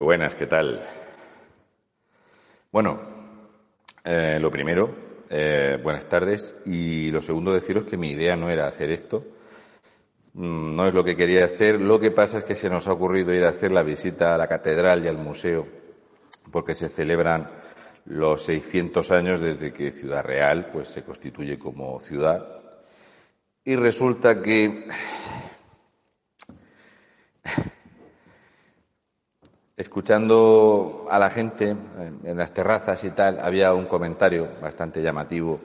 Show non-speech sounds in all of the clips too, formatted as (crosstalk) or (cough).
Buenas, ¿qué tal? Bueno, eh, lo primero, eh, buenas tardes. Y lo segundo, deciros que mi idea no era hacer esto. Mm, no es lo que quería hacer. Lo que pasa es que se nos ha ocurrido ir a hacer la visita a la catedral y al museo, porque se celebran los 600 años desde que Ciudad Real pues, se constituye como ciudad. Y resulta que escuchando a la gente en las terrazas y tal, había un comentario bastante llamativo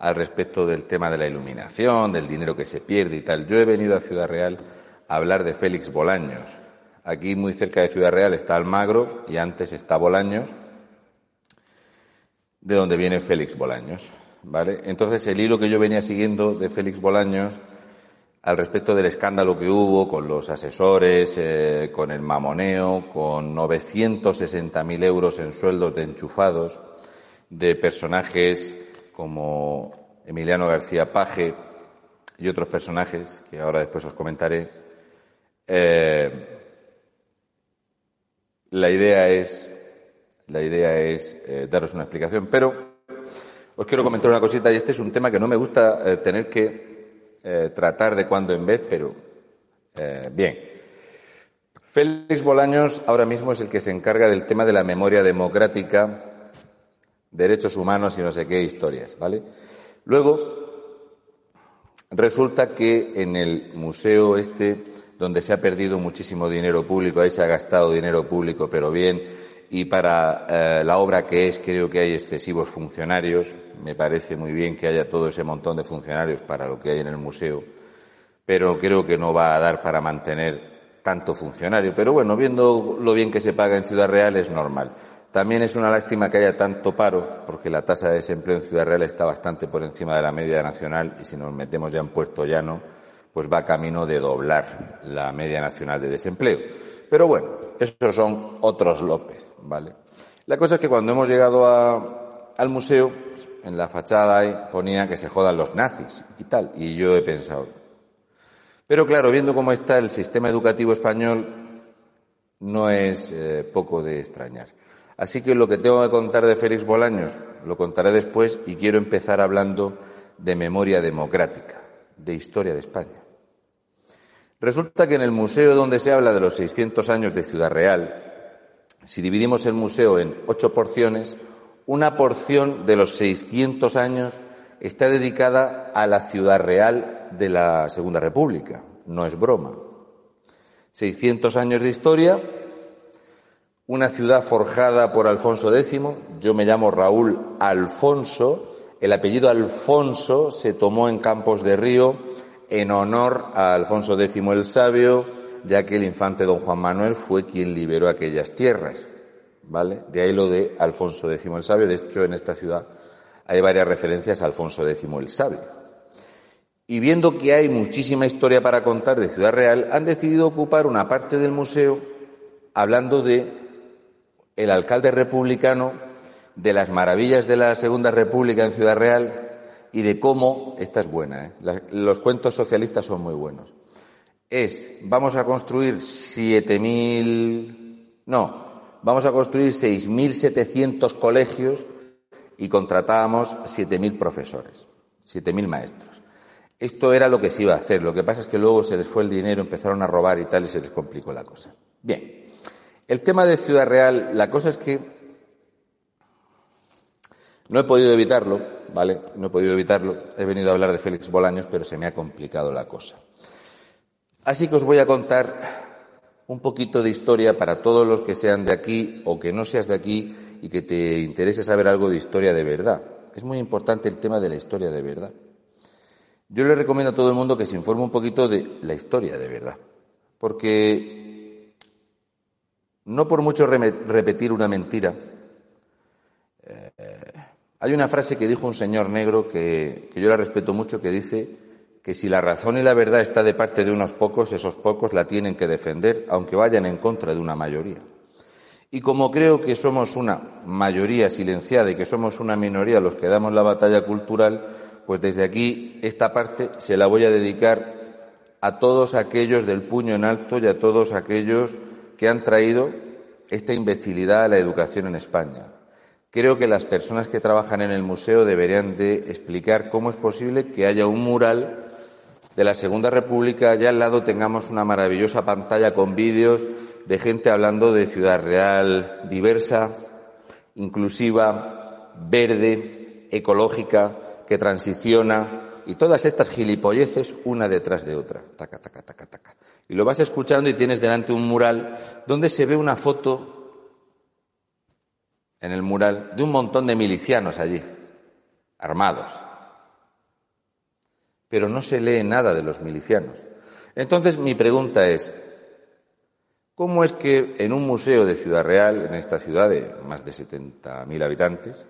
al respecto del tema de la iluminación, del dinero que se pierde y tal. Yo he venido a Ciudad Real a hablar de Félix Bolaños. Aquí muy cerca de Ciudad Real está Almagro y antes está Bolaños, de donde viene Félix Bolaños. ¿vale? Entonces el hilo que yo venía siguiendo de Félix Bolaños al respecto del escándalo que hubo con los asesores, eh, con el mamoneo, con 960.000 euros en sueldos de enchufados de personajes como Emiliano García Paje y otros personajes que ahora después os comentaré. Eh, la idea es, la idea es eh, daros una explicación, pero os quiero comentar una cosita y este es un tema que no me gusta tener que eh, tratar de cuando en vez, pero eh, bien. Félix Bolaños ahora mismo es el que se encarga del tema de la memoria democrática, derechos humanos y no sé qué historias, ¿vale? Luego, resulta que en el museo este, donde se ha perdido muchísimo dinero público, ahí se ha gastado dinero público, pero bien, y para eh, la obra que es creo que hay excesivos funcionarios. Me parece muy bien que haya todo ese montón de funcionarios para lo que hay en el museo, pero creo que no va a dar para mantener tanto funcionario. Pero bueno, viendo lo bien que se paga en Ciudad Real es normal. También es una lástima que haya tanto paro, porque la tasa de desempleo en Ciudad Real está bastante por encima de la media nacional y si nos metemos ya en Puerto Llano, pues va camino de doblar la media nacional de desempleo. Pero bueno, esos son otros López, ¿vale? La cosa es que cuando hemos llegado al museo, en la fachada ahí ponía que se jodan los nazis y tal, y yo he pensado. Pero claro, viendo cómo está el sistema educativo español, no es eh, poco de extrañar. Así que lo que tengo que contar de Félix Bolaños lo contaré después y quiero empezar hablando de memoria democrática, de historia de España. Resulta que en el museo donde se habla de los 600 años de Ciudad Real, si dividimos el museo en ocho porciones, una porción de los 600 años está dedicada a la Ciudad Real de la Segunda República. No es broma. 600 años de historia, una ciudad forjada por Alfonso X. Yo me llamo Raúl Alfonso. El apellido Alfonso se tomó en Campos de Río en honor a Alfonso X el Sabio, ya que el infante don Juan Manuel fue quien liberó aquellas tierras. ¿Vale? De ahí lo de Alfonso X el Sabio. De hecho, en esta ciudad hay varias referencias a Alfonso X el Sabio. Y viendo que hay muchísima historia para contar de Ciudad Real, han decidido ocupar una parte del museo hablando de el alcalde republicano, de las maravillas de la Segunda República en Ciudad Real y de cómo, esta es buena, ¿eh? los cuentos socialistas son muy buenos. Es, vamos a construir 7.000, no, vamos a construir 6.700 colegios y contratábamos 7.000 profesores, 7.000 maestros. Esto era lo que se iba a hacer. Lo que pasa es que luego se les fue el dinero, empezaron a robar y tal, y se les complicó la cosa. Bien. El tema de Ciudad Real, la cosa es que no he podido evitarlo, ¿vale? No he podido evitarlo. He venido a hablar de Félix Bolaños, pero se me ha complicado la cosa. Así que os voy a contar un poquito de historia para todos los que sean de aquí o que no seas de aquí y que te interese saber algo de historia de verdad. Es muy importante el tema de la historia de verdad. Yo le recomiendo a todo el mundo que se informe un poquito de la historia de verdad. Porque no por mucho repetir una mentira, eh, hay una frase que dijo un señor negro que, yo la respeto mucho, que dice que si la razón y la verdad está de parte de unos pocos, esos pocos la tienen que defender, aunque vayan en contra de una mayoría. Y como creo que somos una mayoría silenciada y que somos una minoría los que damos la batalla cultural, pues desde aquí esta parte se la voy a dedicar a todos aquellos del puño en alto y a todos aquellos que han traído esta imbecilidad a la educación en España. Creo que las personas que trabajan en el museo deberían de explicar cómo es posible que haya un mural de la Segunda República, allá al lado tengamos una maravillosa pantalla con vídeos de gente hablando de Ciudad Real diversa, inclusiva, verde, ecológica, que transiciona y todas estas gilipolleces una detrás de otra. Taca, taca, taca, taca. Y lo vas escuchando y tienes delante un mural donde se ve una foto en el mural de un montón de milicianos allí, armados. Pero no se lee nada de los milicianos. Entonces mi pregunta es, ¿cómo es que en un museo de Ciudad Real, en esta ciudad de más de 70.000 habitantes,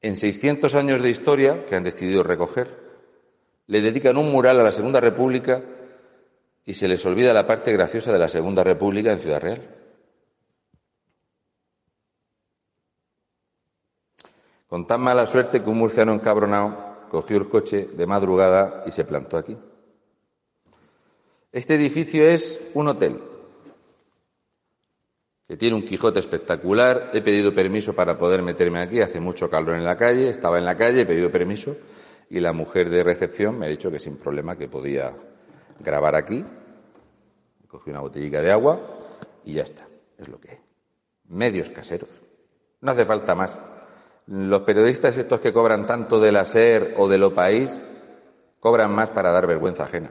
en 600 años de historia que han decidido recoger, le dedican un mural a la Segunda República y se les olvida la parte graciosa de la Segunda República en Ciudad Real. Con tan mala suerte que un murciano encabronado cogió el coche de madrugada y se plantó aquí. Este edificio es un hotel que tiene un Quijote espectacular. He pedido permiso para poder meterme aquí. Hace mucho calor en la calle. Estaba en la calle, he pedido permiso y la mujer de recepción me ha dicho que sin problema que podía grabar aquí. Cogí una botellita de agua y ya está. Es lo que hay. Medios caseros. No hace falta más. Los periodistas estos que cobran tanto de la SER o de Lo País cobran más para dar vergüenza ajena.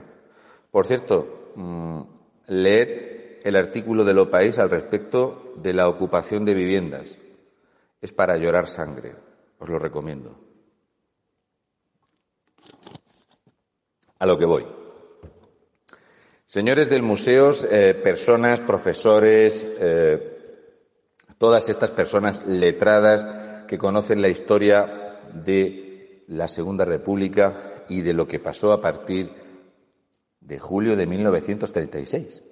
Por cierto, mmm, leed el artículo de Lo País al respecto de la ocupación de viviendas. Es para llorar sangre. Os lo recomiendo. A lo que voy. Señores del museo, eh, personas, profesores, eh, todas estas personas letradas que conocen la historia de la Segunda República y de lo que pasó a partir de julio de 1936.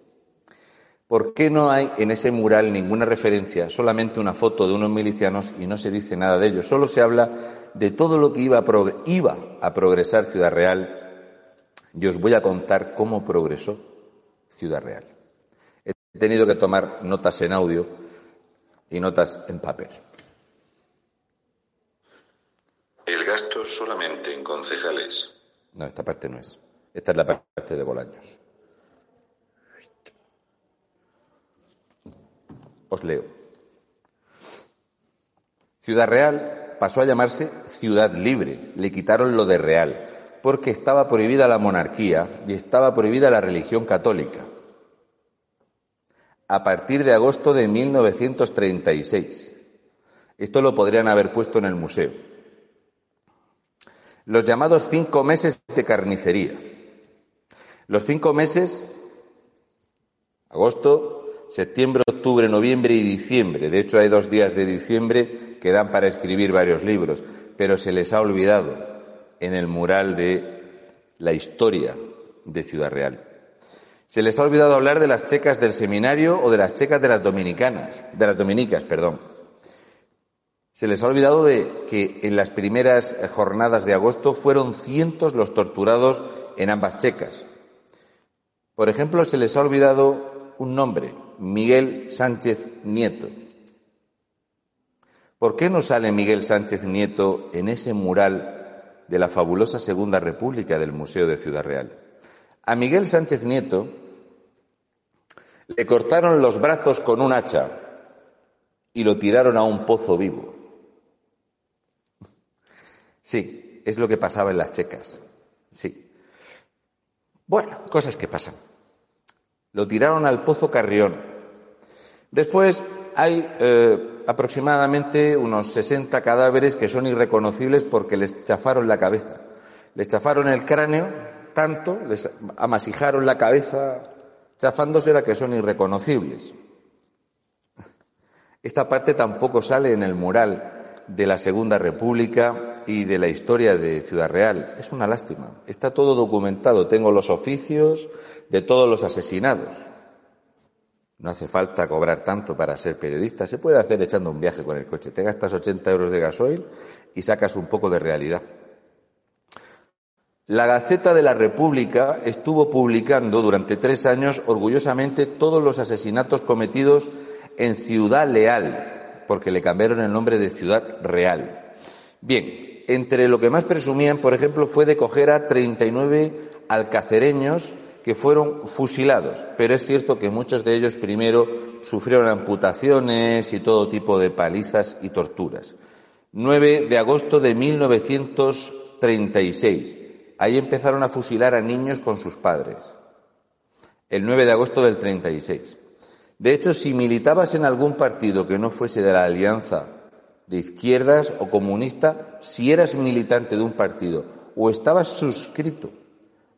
¿Por qué no hay en ese mural ninguna referencia, solamente una foto de unos milicianos y no se dice nada de ello? Solo se habla de todo lo que iba a, iba a progresar Ciudad Real y os voy a contar cómo progresó Ciudad Real. He tenido que tomar notas en audio y notas en papel. El gasto solamente en concejales. No, esta parte no es. Esta es la parte de Bolaños. Os leo. Ciudad Real pasó a llamarse Ciudad Libre. Le quitaron lo de real, porque estaba prohibida la monarquía y estaba prohibida la religión católica. A partir de agosto de 1936. Esto lo podrían haber puesto en el museo los llamados cinco meses de carnicería. Los cinco meses, agosto, septiembre, octubre, noviembre y diciembre. De hecho, hay dos días de diciembre que dan para escribir varios libros, pero se les ha olvidado en el mural de la historia de Ciudad Real. Se les ha olvidado hablar de las checas del seminario o de las checas de las dominicanas, de las dominicas, perdón. Se les ha olvidado de que en las primeras jornadas de agosto fueron cientos los torturados en ambas checas. Por ejemplo, se les ha olvidado un nombre, Miguel Sánchez Nieto. ¿Por qué no sale Miguel Sánchez Nieto en ese mural de la fabulosa Segunda República del Museo de Ciudad Real? A Miguel Sánchez Nieto le cortaron los brazos con un hacha y lo tiraron a un pozo vivo. Sí, es lo que pasaba en las checas. Sí. Bueno, cosas que pasan. Lo tiraron al pozo Carrión. Después hay eh, aproximadamente unos 60 cadáveres que son irreconocibles porque les chafaron la cabeza. Les chafaron el cráneo tanto, les amasijaron la cabeza chafándosela que son irreconocibles. Esta parte tampoco sale en el mural de la Segunda República y de la historia de Ciudad Real. Es una lástima. Está todo documentado. Tengo los oficios de todos los asesinados. No hace falta cobrar tanto para ser periodista. Se puede hacer echando un viaje con el coche. Te gastas 80 euros de gasoil y sacas un poco de realidad. La Gaceta de la República estuvo publicando durante tres años orgullosamente todos los asesinatos cometidos en Ciudad Leal, porque le cambiaron el nombre de Ciudad Real. Bien, entre lo que más presumían, por ejemplo, fue de coger a 39 alcacereños que fueron fusilados, pero es cierto que muchos de ellos primero sufrieron amputaciones y todo tipo de palizas y torturas. 9 de agosto de 1936. Ahí empezaron a fusilar a niños con sus padres. El 9 de agosto del 36. De hecho, si militabas en algún partido que no fuese de la alianza de izquierdas o comunista, si eras militante de un partido o estabas suscrito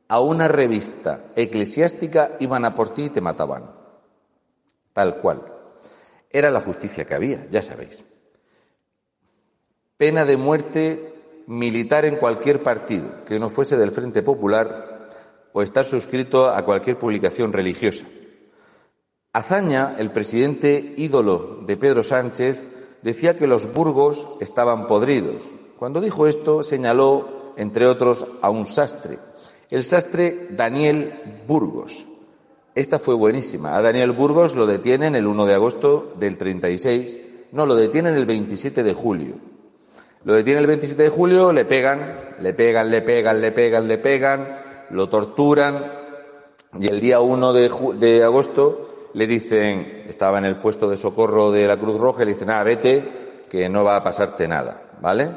a una revista eclesiástica, iban a por ti y te mataban. Tal cual. Era la justicia que había, ya sabéis. Pena de muerte militar en cualquier partido que no fuese del Frente Popular o estar suscrito a cualquier publicación religiosa. Azaña, el presidente ídolo de Pedro Sánchez, decía que los burgos estaban podridos. Cuando dijo esto, señaló, entre otros, a un sastre, el sastre Daniel Burgos. Esta fue buenísima. A Daniel Burgos lo detienen el 1 de agosto del 36, no, lo detienen el 27 de julio. Lo detienen el 27 de julio, le pegan, le pegan, le pegan, le pegan, le pegan, lo torturan y el día 1 de, de agosto le dicen, estaba en el puesto de socorro de la Cruz Roja, le dicen, ah, vete, que no va a pasarte nada, ¿vale?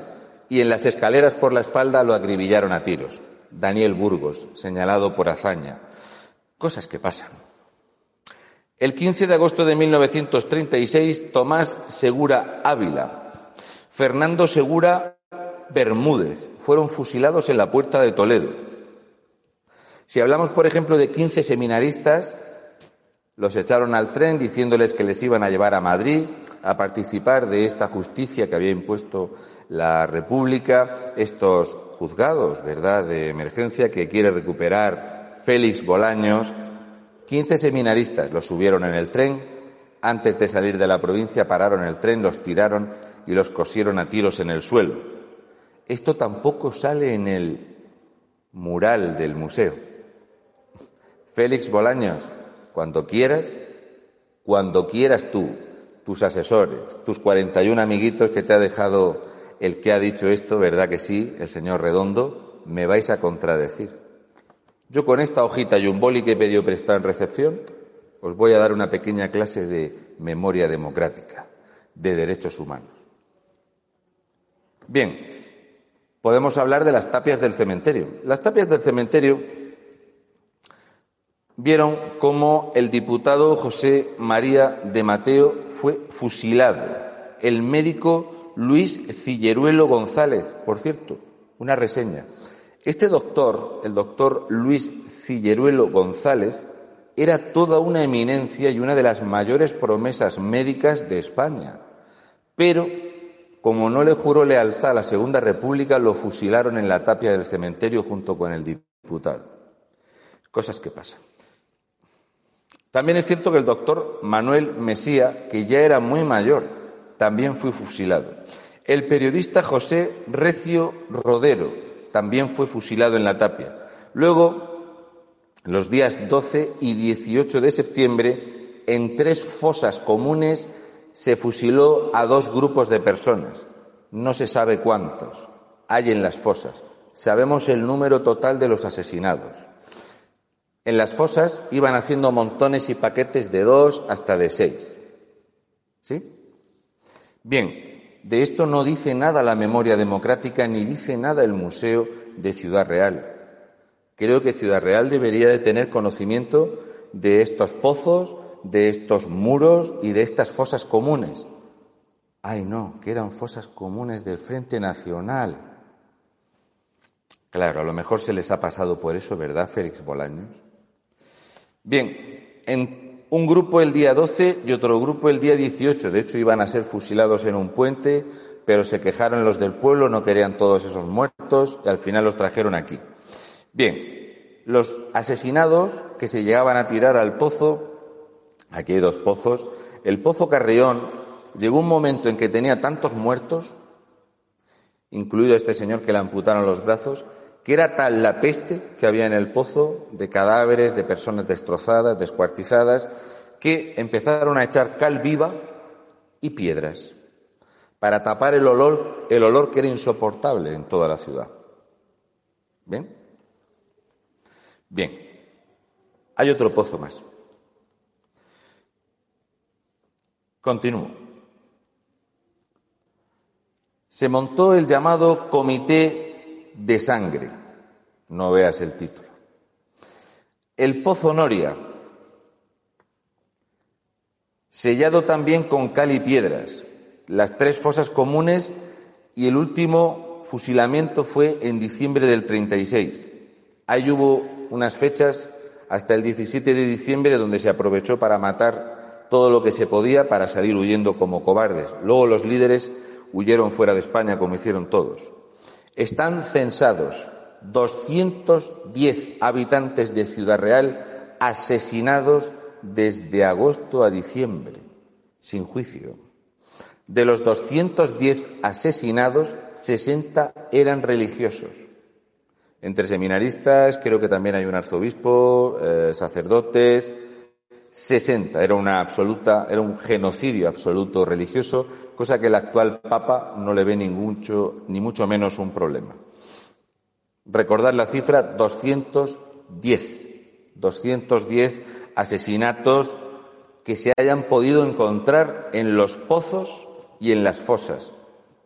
Y en las escaleras por la espalda lo acribillaron a tiros. Daniel Burgos, señalado por hazaña. Cosas que pasan. El 15 de agosto de 1936, Tomás Segura Ávila, Fernando Segura Bermúdez fueron fusilados en la puerta de Toledo. Si hablamos, por ejemplo, de 15 seminaristas, los echaron al tren diciéndoles que les iban a llevar a Madrid a participar de esta justicia que había impuesto la República, estos juzgados, ¿verdad?, de emergencia que quiere recuperar Félix Bolaños. Quince seminaristas los subieron en el tren, antes de salir de la provincia pararon el tren, los tiraron y los cosieron a tiros en el suelo. Esto tampoco sale en el mural del museo. Félix Bolaños, cuando quieras, cuando quieras tú, tus asesores, tus 41 amiguitos que te ha dejado el que ha dicho esto, ¿verdad que sí? El señor Redondo, me vais a contradecir. Yo con esta hojita y un boli que he pedido prestar en recepción, os voy a dar una pequeña clase de memoria democrática, de derechos humanos. Bien, podemos hablar de las tapias del cementerio. Las tapias del cementerio vieron cómo el diputado José María de Mateo fue fusilado. El médico Luis Cilleruelo González, por cierto, una reseña. Este doctor, el doctor Luis Cilleruelo González, era toda una eminencia y una de las mayores promesas médicas de España. Pero, como no le juró lealtad a la Segunda República, lo fusilaron en la tapia del cementerio junto con el diputado. Cosas que pasan. También es cierto que el doctor Manuel Mesía, que ya era muy mayor, también fue fusilado. El periodista José Recio Rodero también fue fusilado en la tapia. Luego, los días 12 y 18 de septiembre, en tres fosas comunes se fusiló a dos grupos de personas. No se sabe cuántos hay en las fosas. Sabemos el número total de los asesinados. En las fosas iban haciendo montones y paquetes de dos hasta de seis. ¿Sí? Bien, de esto no dice nada la memoria democrática ni dice nada el Museo de Ciudad Real. Creo que Ciudad Real debería de tener conocimiento de estos pozos, de estos muros y de estas fosas comunes. Ay, no, que eran fosas comunes del Frente Nacional. Claro, a lo mejor se les ha pasado por eso, ¿verdad, Félix Bolaños? Bien, en un grupo el día 12 y otro grupo el día 18. De hecho, iban a ser fusilados en un puente, pero se quejaron los del pueblo, no querían todos esos muertos y al final los trajeron aquí. Bien, los asesinados que se llegaban a tirar al pozo, aquí hay dos pozos, el pozo Carrión llegó un momento en que tenía tantos muertos, incluido este señor que le amputaron los brazos, que era tal la peste que había en el pozo de cadáveres, de personas destrozadas, descuartizadas, que empezaron a echar cal viva y piedras para tapar el olor, el olor que era insoportable en toda la ciudad. ¿Bien? Bien. Hay otro pozo más. Continúo. Se montó el llamado Comité de Sangre. No veas el título. El Pozo Noria, sellado también con cal y piedras, las tres fosas comunes y el último fusilamiento fue en diciembre del 36. Ahí hubo unas fechas hasta el 17 de diciembre donde se aprovechó para matar todo lo que se podía para salir huyendo como cobardes. Luego los líderes huyeron fuera de España como hicieron todos. Están censados 210 habitantes de Ciudad Real asesinados desde agosto a diciembre, sin juicio. De los 210 asesinados, 60 eran religiosos. Entre seminaristas, creo que también hay un arzobispo, eh, sacerdotes, 60. Era una absoluta, era un genocidio absoluto religioso, cosa que el actual Papa no le ve ni mucho, ni mucho menos un problema. Recordar la cifra 210. 210 asesinatos que se hayan podido encontrar en los pozos y en las fosas.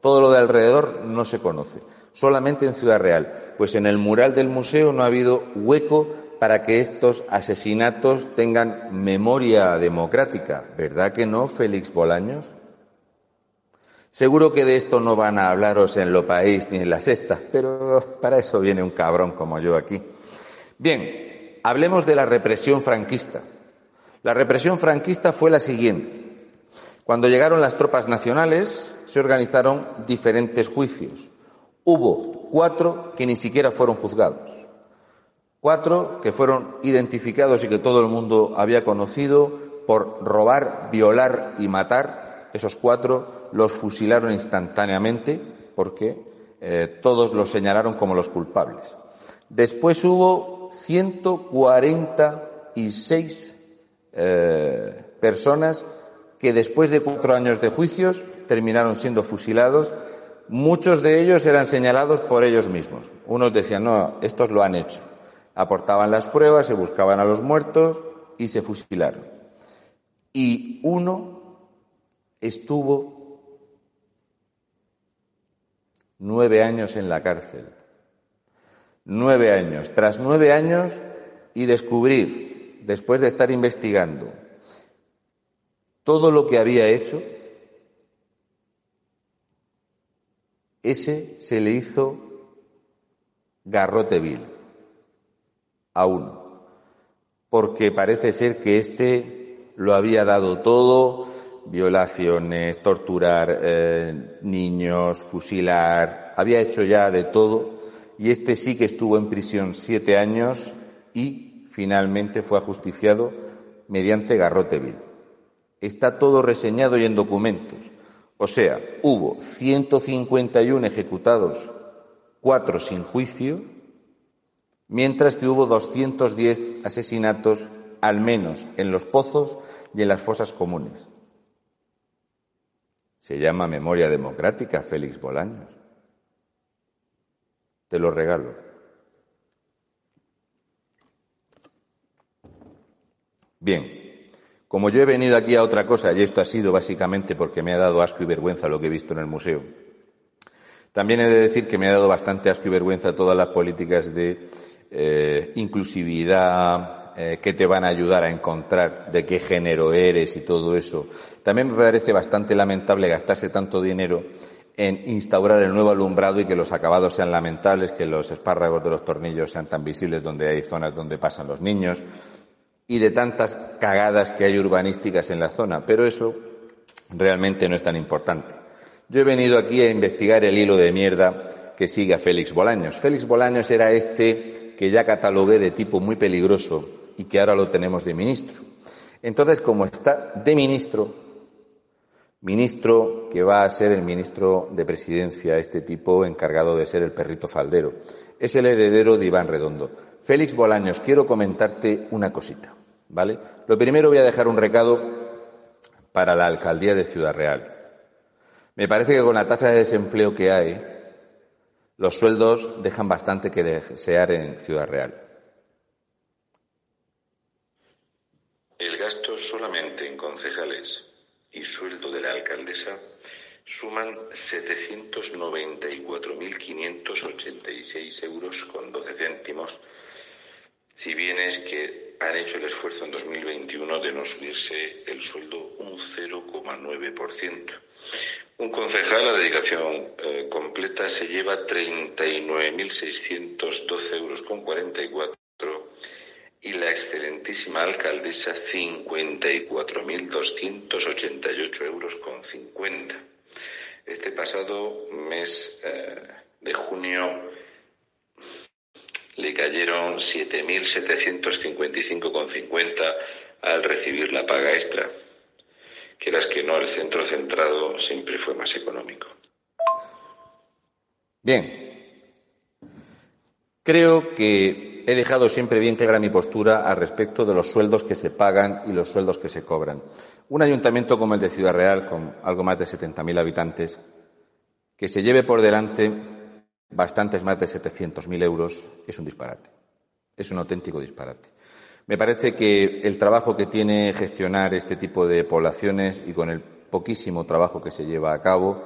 Todo lo de alrededor no se conoce, solamente en Ciudad Real, pues en el mural del museo no ha habido hueco para que estos asesinatos tengan memoria democrática. ¿Verdad que no, Félix Bolaños? Seguro que de esto no van a hablaros en Lo País ni en la Sexta, pero para eso viene un cabrón como yo aquí. Bien, hablemos de la represión franquista. La represión franquista fue la siguiente. Cuando llegaron las tropas nacionales, se organizaron diferentes juicios. Hubo cuatro que ni siquiera fueron juzgados. Cuatro que fueron identificados y que todo el mundo había conocido por robar, violar y matar esos cuatro los fusilaron instantáneamente porque eh, todos los señalaron como los culpables. Después hubo 146 eh, personas que después de cuatro años de juicios terminaron siendo fusilados. Muchos de ellos eran señalados por ellos mismos. Unos decían, no, estos lo han hecho. Aportaban las pruebas, se buscaban a los muertos y se fusilaron. Y uno estuvo nueve años en la cárcel. Nueve años. Tras nueve años y descubrir, después de estar investigando, todo lo que había hecho, ese se le hizo garrote vil a uno, porque parece ser que éste lo había dado todo, violaciones, torturar eh, niños, fusilar, había hecho ya de todo y este sí que estuvo en prisión siete años y finalmente fue ajusticiado mediante garrote vil. Está todo reseñado y en documentos. O sea, hubo 151 ejecutados, cuatro sin juicio, mientras que hubo 210 asesinatos, al menos en los pozos y en las fosas comunes. Se llama Memoria Democrática, Félix Bolaños. Te lo regalo. Bien, como yo he venido aquí a otra cosa, y esto ha sido básicamente porque me ha dado asco y vergüenza lo que he visto en el museo, también he de decir que me ha dado bastante asco y vergüenza todas las políticas de eh, inclusividad, eh, que te van a ayudar a encontrar de qué género eres y todo eso. También me parece bastante lamentable gastarse tanto dinero en instaurar el nuevo alumbrado y que los acabados sean lamentables, que los espárragos de los tornillos sean tan visibles donde hay zonas donde pasan los niños y de tantas cagadas que hay urbanísticas en la zona. Pero eso realmente no es tan importante. Yo he venido aquí a investigar el hilo de mierda que sigue a Félix Bolaños. Félix Bolaños era este que ya catalogué de tipo muy peligroso y que ahora lo tenemos de ministro. Entonces, como está de ministro, ministro que va a ser el ministro de presidencia, este tipo encargado de ser el perrito faldero, es el heredero de Iván Redondo. Félix Bolaños, quiero comentarte una cosita. ¿vale? Lo primero voy a dejar un recado para la alcaldía de Ciudad Real. Me parece que con la tasa de desempleo que hay, los sueldos dejan bastante que desear en Ciudad Real. El gasto solamente en concejales y sueldo de la alcaldesa suman 794.586 euros con 12 céntimos, si bien es que han hecho el esfuerzo en 2021 de no subirse el sueldo un 0,9%. Un concejal a dedicación eh, completa se lleva 39.612 euros con 44 y la excelentísima alcaldesa 54.288 euros con 50. Este pasado mes eh, de junio le cayeron 7.755 con 50 al recibir la paga extra. Quieras que no, el centro centrado siempre fue más económico. Bien. Creo que he dejado siempre bien clara mi postura al respecto de los sueldos que se pagan y los sueldos que se cobran. Un ayuntamiento como el de Ciudad Real, con algo más de 70.000 habitantes, que se lleve por delante bastantes más de 700.000 euros, es un disparate. Es un auténtico disparate. Me parece que el trabajo que tiene gestionar este tipo de poblaciones y con el poquísimo trabajo que se lleva a cabo,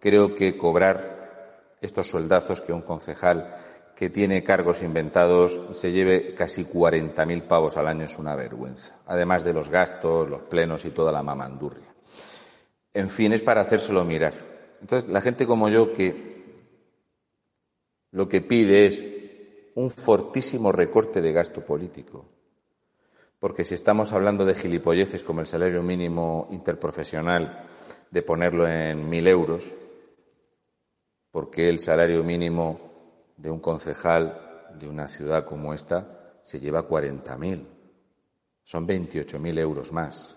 creo que cobrar estos soldazos que un concejal que tiene cargos inventados se lleve casi 40.000 pavos al año es una vergüenza, además de los gastos, los plenos y toda la mamandurria. En fin, es para hacérselo mirar. Entonces, la gente como yo que lo que pide es un fortísimo recorte de gasto político, porque si estamos hablando de gilipolleces como el salario mínimo interprofesional, de ponerlo en mil euros, porque el salario mínimo de un concejal de una ciudad como esta se lleva cuarenta mil. Son veintiocho mil euros más.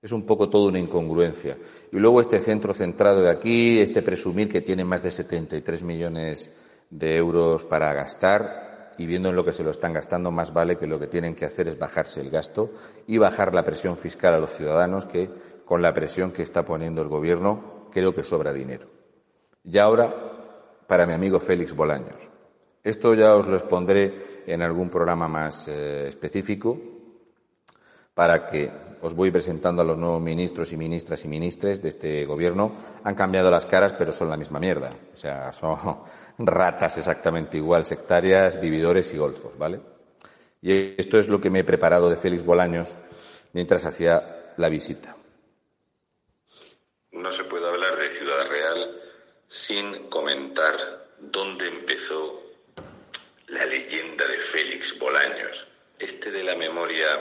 Es un poco toda una incongruencia. Y luego este centro centrado de aquí, este presumir que tiene más de 73 millones de euros para gastar, y viendo en lo que se lo están gastando, más vale que lo que tienen que hacer es bajarse el gasto y bajar la presión fiscal a los ciudadanos, que con la presión que está poniendo el Gobierno creo que sobra dinero. Y ahora, para mi amigo Félix Bolaños. Esto ya os lo expondré en algún programa más eh, específico para que os voy presentando a los nuevos ministros y ministras y ministres de este gobierno. Han cambiado las caras, pero son la misma mierda. O sea, son (laughs) ratas exactamente igual, sectarias, vividores y golfos, ¿vale? Y esto es lo que me he preparado de Félix Bolaños mientras hacía la visita. No se puede hablar de Ciudad Real sin comentar dónde empezó la leyenda de Félix Bolaños, este de la memoria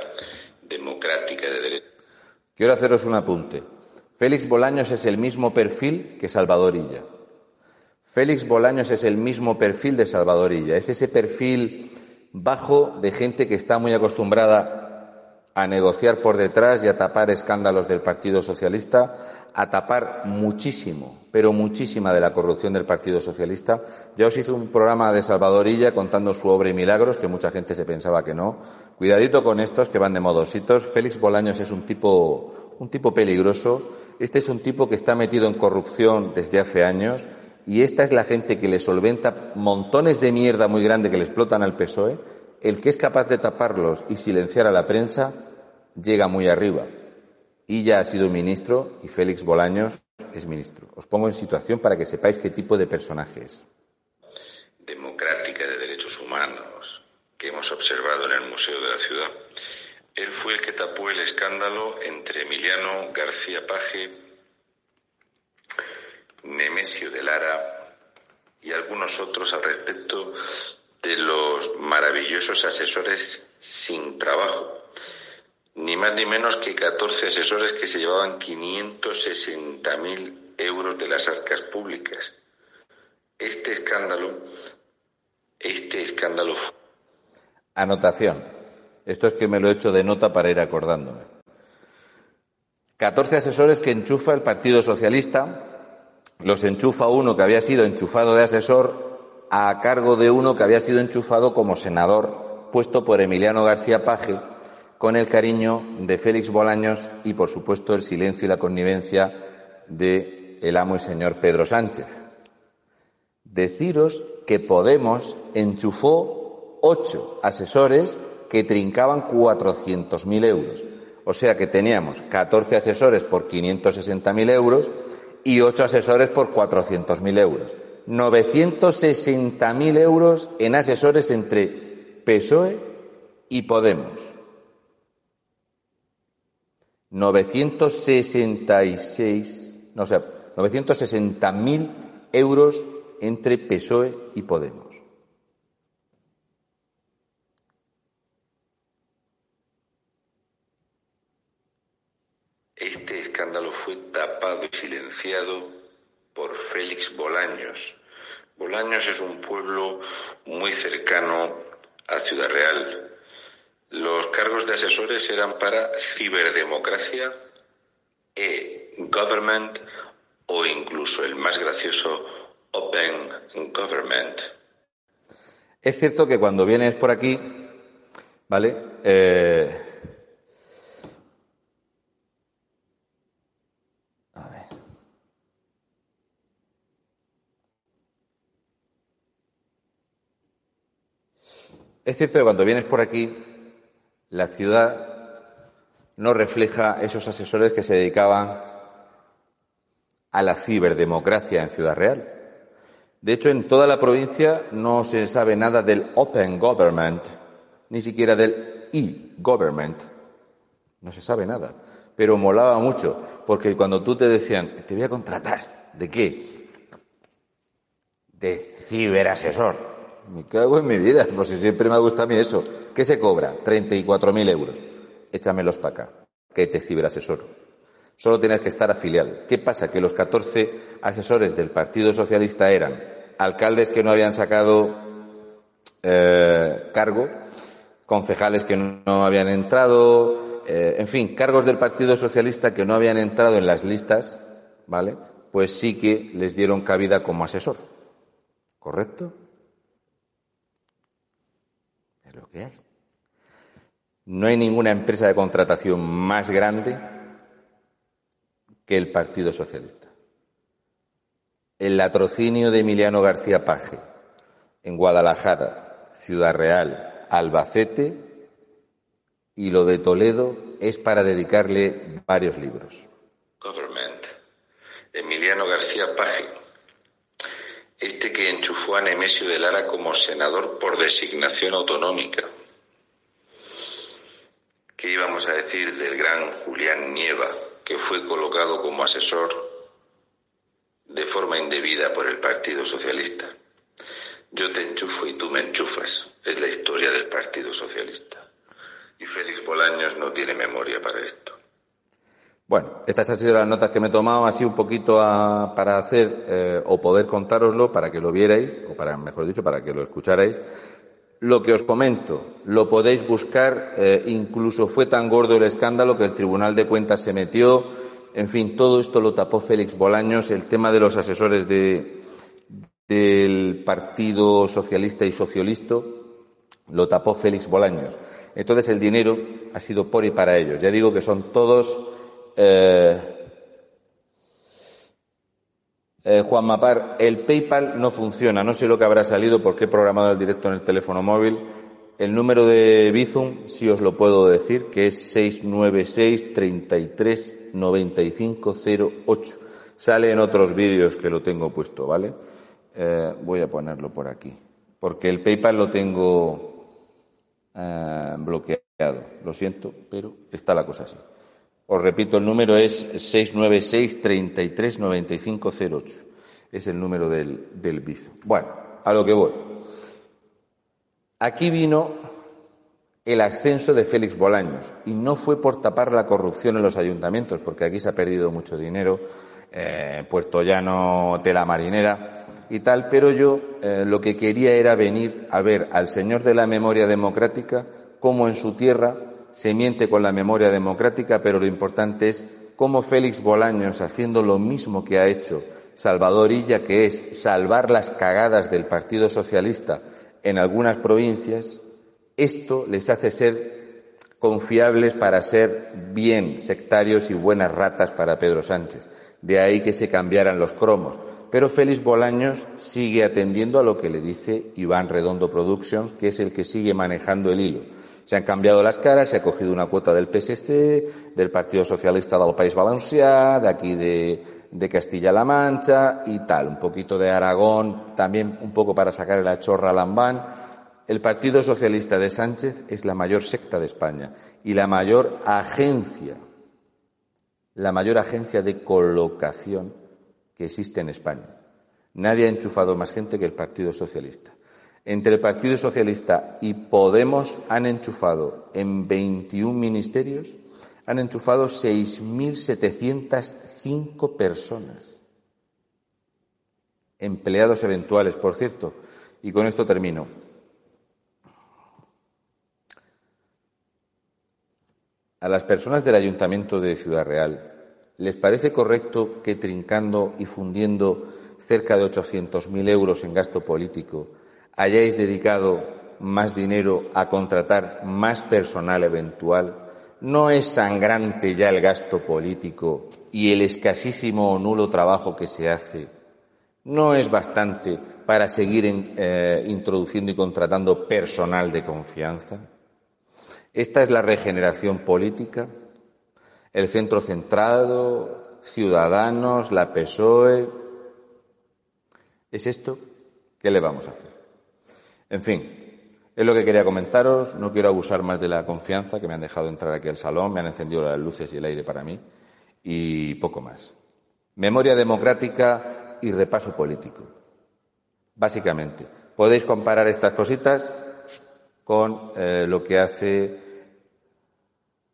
democrática de derecho. Quiero haceros un apunte. Félix Bolaños es el mismo perfil que Salvador Illa. Félix Bolaños es el mismo perfil de Salvadorilla, es ese perfil bajo de gente que está muy acostumbrada a negociar por detrás y a tapar escándalos del Partido Socialista, a tapar muchísimo, pero muchísima de la corrupción del Partido Socialista. Ya os hice un programa de Salvadorilla contando su obra y milagros, que mucha gente se pensaba que no. Cuidadito con estos que van de modositos. Félix Bolaños es un tipo, un tipo peligroso. Este es un tipo que está metido en corrupción desde hace años y esta es la gente que le solventa montones de mierda muy grande que le explotan al PSOE, el que es capaz de taparlos y silenciar a la prensa llega muy arriba. Y ya ha sido ministro y Félix Bolaños es ministro. Os pongo en situación para que sepáis qué tipo de personaje es. Democrática de derechos humanos que hemos observado en el Museo de la Ciudad. Él fue el que tapó el escándalo entre Emiliano García Paje Nemesio de Lara y algunos otros al respecto de los maravillosos asesores sin trabajo. Ni más ni menos que 14 asesores que se llevaban 560.000 euros de las arcas públicas. Este escándalo, este escándalo. Anotación. Esto es que me lo he hecho de nota para ir acordándome. 14 asesores que enchufa el Partido Socialista los enchufa uno que había sido enchufado de asesor a cargo de uno que había sido enchufado como senador puesto por Emiliano García Paje con el cariño de Félix Bolaños y, por supuesto, el silencio y la connivencia de el amo y señor Pedro Sánchez. Deciros que Podemos enchufó ocho asesores que trincaban 400.000 euros. O sea que teníamos 14 asesores por 560.000 euros y ocho asesores por 400.000 euros. 960.000 euros en asesores entre PSOE y Podemos. 966, no, o sea, 960.000 euros entre PSOE y Podemos. Este escándalo fue tapado y silenciado por Félix Bolaños. Bolaños es un pueblo muy cercano a Ciudad Real. Los cargos de asesores eran para ciberdemocracia, e-government o incluso el más gracioso Open Government. Es cierto que cuando vienes por aquí, ¿vale? Eh, Es cierto que cuando vienes por aquí, la ciudad no refleja esos asesores que se dedicaban a la ciberdemocracia en Ciudad Real. De hecho, en toda la provincia no se sabe nada del Open Government, ni siquiera del e-Government. No se sabe nada. Pero molaba mucho, porque cuando tú te decían, te voy a contratar, ¿de qué? De ciberasesor. Me cago en mi vida, por si siempre me gusta a mí eso. ¿Qué se cobra? 34.000 euros. Échamelos para acá, que te ciberasesoro. Solo tienes que estar afiliado. ¿Qué pasa? Que los 14 asesores del Partido Socialista eran alcaldes que no habían sacado eh, cargo, concejales que no habían entrado, eh, en fin, cargos del Partido Socialista que no habían entrado en las listas, ¿vale? Pues sí que les dieron cabida como asesor. ¿Correcto? Es lo No hay ninguna empresa de contratación más grande que el Partido Socialista. El latrocinio de Emiliano García Paje en Guadalajara, Ciudad Real, Albacete y lo de Toledo es para dedicarle varios libros. Government. Emiliano García Paje. Este que enchufó a Nemesio de Lara como senador por designación autonómica. ¿Qué íbamos a decir del gran Julián Nieva, que fue colocado como asesor de forma indebida por el Partido Socialista. Yo te enchufo y tú me enchufas. Es la historia del Partido Socialista. Y Félix Bolaños no tiene memoria para esto. Bueno, estas han sido las notas que me he tomado así un poquito para hacer eh, o poder contároslo para que lo vierais, o para, mejor dicho, para que lo escucharais. Lo que os comento, lo podéis buscar, eh, incluso fue tan gordo el escándalo que el Tribunal de Cuentas se metió, en fin, todo esto lo tapó Félix Bolaños, el tema de los asesores de, del Partido Socialista y Socialista lo tapó Félix Bolaños. Entonces el dinero ha sido por y para ellos. Ya digo que son todos eh, eh, Juan Mapar, el PayPal no funciona. No sé lo que habrá salido porque he programado el directo en el teléfono móvil. El número de Bizum, si os lo puedo decir, que es 696 33 9508. Sale en otros vídeos que lo tengo puesto, ¿vale? Eh, voy a ponerlo por aquí. Porque el PayPal lo tengo bloqueado. Lo siento, pero está la cosa así. Os repito, el número es 696 33 9508. Es el número del, del BIZ. Bueno, a lo que voy. Aquí vino el ascenso de Félix Bolaños y no fue por tapar la corrupción en los ayuntamientos, porque aquí se ha perdido mucho dinero, eh, Puerto Llano, tela marinera y tal, pero yo eh, lo que quería era venir a ver al señor de la memoria democrática cómo en su tierra se miente con la memoria democrática, pero lo importante es cómo Félix Bolaños, haciendo lo mismo que ha hecho Salvador Illa, que es salvar las cagadas del Partido Socialista en algunas provincias, esto les hace ser confiables para ser bien sectarios y buenas ratas para Pedro Sánchez. De ahí que se cambiaran los cromos. Pero Félix Bolaños sigue atendiendo a lo que le dice Iván Redondo Productions, que es el que sigue manejando el hilo. Se han cambiado las caras, se ha cogido una cuota del PSC, del Partido Socialista del País Valencià, de aquí de, Castilla-La Mancha y tal, un poquito de Aragón, también un poco para sacar la chorra Lambán. El Partido Socialista de Sánchez es la mayor secta de España y la mayor agencia, la mayor agencia de colocación que existe en España. Nadie ha enchufado más gente que el Partido Socialista. Entre el Partido Socialista y Podemos han enchufado en 21 ministerios, han enchufado 6.705 personas. Empleados eventuales, por cierto. Y con esto termino. A las personas del Ayuntamiento de Ciudad Real, ¿les parece correcto que trincando y fundiendo cerca de 800.000 euros en gasto político hayáis dedicado más dinero a contratar más personal eventual? ¿No es sangrante ya el gasto político y el escasísimo o nulo trabajo que se hace? ¿No es bastante para seguir eh, introduciendo y contratando personal de confianza? Esta es la regeneración política, el centro centrado, Ciudadanos, la PSOE. ¿Es esto? ¿Qué le vamos a hacer? En fin, es lo que quería comentaros. No quiero abusar más de la confianza que me han dejado entrar aquí al salón, me han encendido las luces y el aire para mí y poco más. Memoria democrática y repaso político. Básicamente, podéis comparar estas cositas con eh, lo que hace,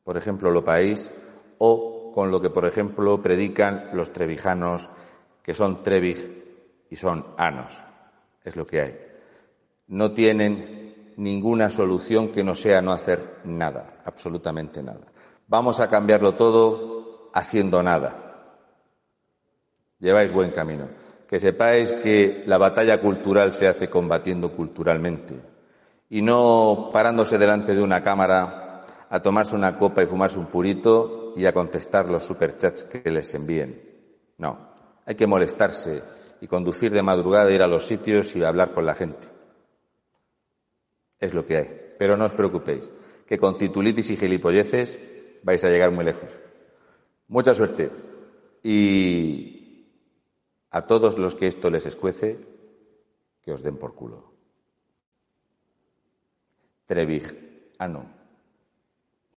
por ejemplo, Lo País o con lo que, por ejemplo, predican los trevijanos, que son trevig y son anos. Es lo que hay. No tienen ninguna solución que no sea no hacer nada, absolutamente nada. Vamos a cambiarlo todo haciendo nada. Lleváis buen camino. Que sepáis que la batalla cultural se hace combatiendo culturalmente y no parándose delante de una cámara a tomarse una copa y fumarse un purito y a contestar los superchats que les envíen. No, hay que molestarse y conducir de madrugada, ir a los sitios y hablar con la gente. Es lo que hay. Pero no os preocupéis, que con titulitis y gilipolleces vais a llegar muy lejos. Mucha suerte. Y a todos los que esto les escuece, que os den por culo. Trevig. Ah, no.